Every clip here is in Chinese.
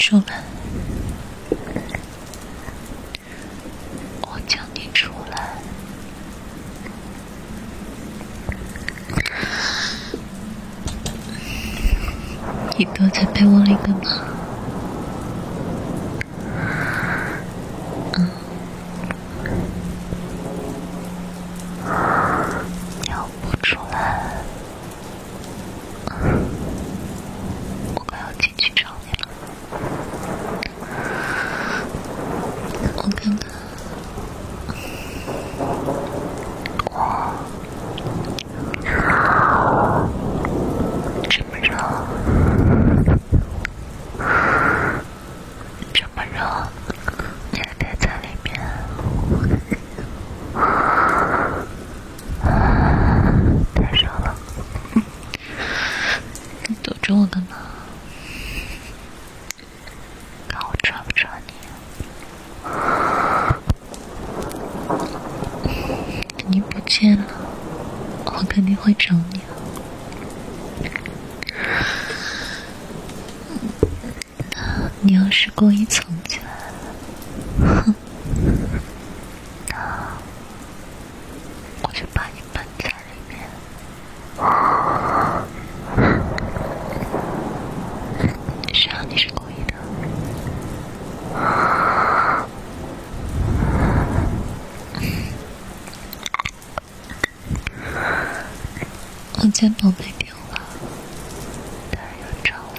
出来，我叫你出来，你躲在被窝里干嘛？嗯，要不出来。我干嘛？看我抓不抓你？你不见了，我肯定会找你。你要是故意藏起来，哼！我家宝贝丢了，大人要找我，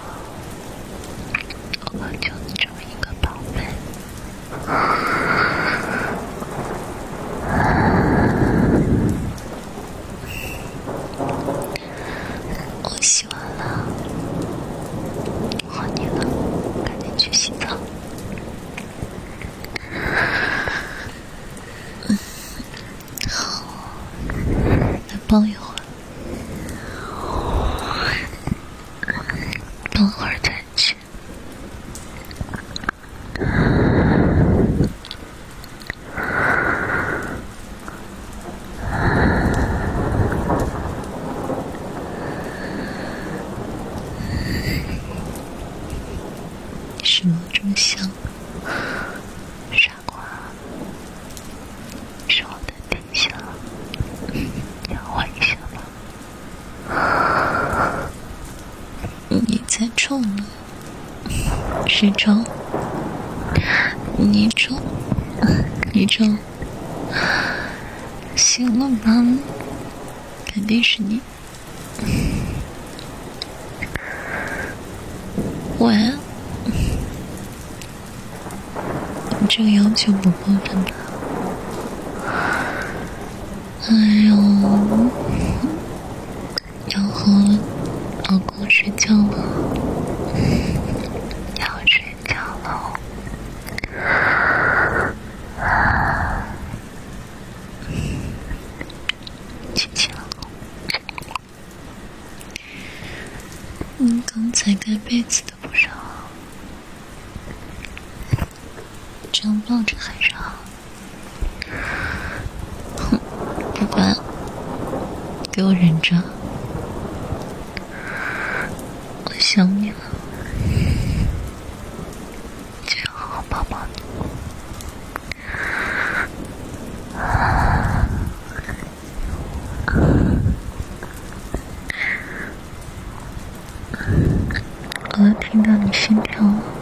我就这么一个宝贝。我洗完了，换你了，赶紧去洗澡。好，再抱一会儿。等会儿再去。什么这么香？傻瓜，是我的底下，要换一下吗？你在冲呢？谁冲？你冲？你冲？行了吧？肯定是你。喂？你这个要求不过分吧？哎呦，要喝了，老公睡觉了，要睡觉了，亲亲老公。你刚才盖被子的不少，这样抱着还是好。哼，不管，给我忍着。我想你了，心疼。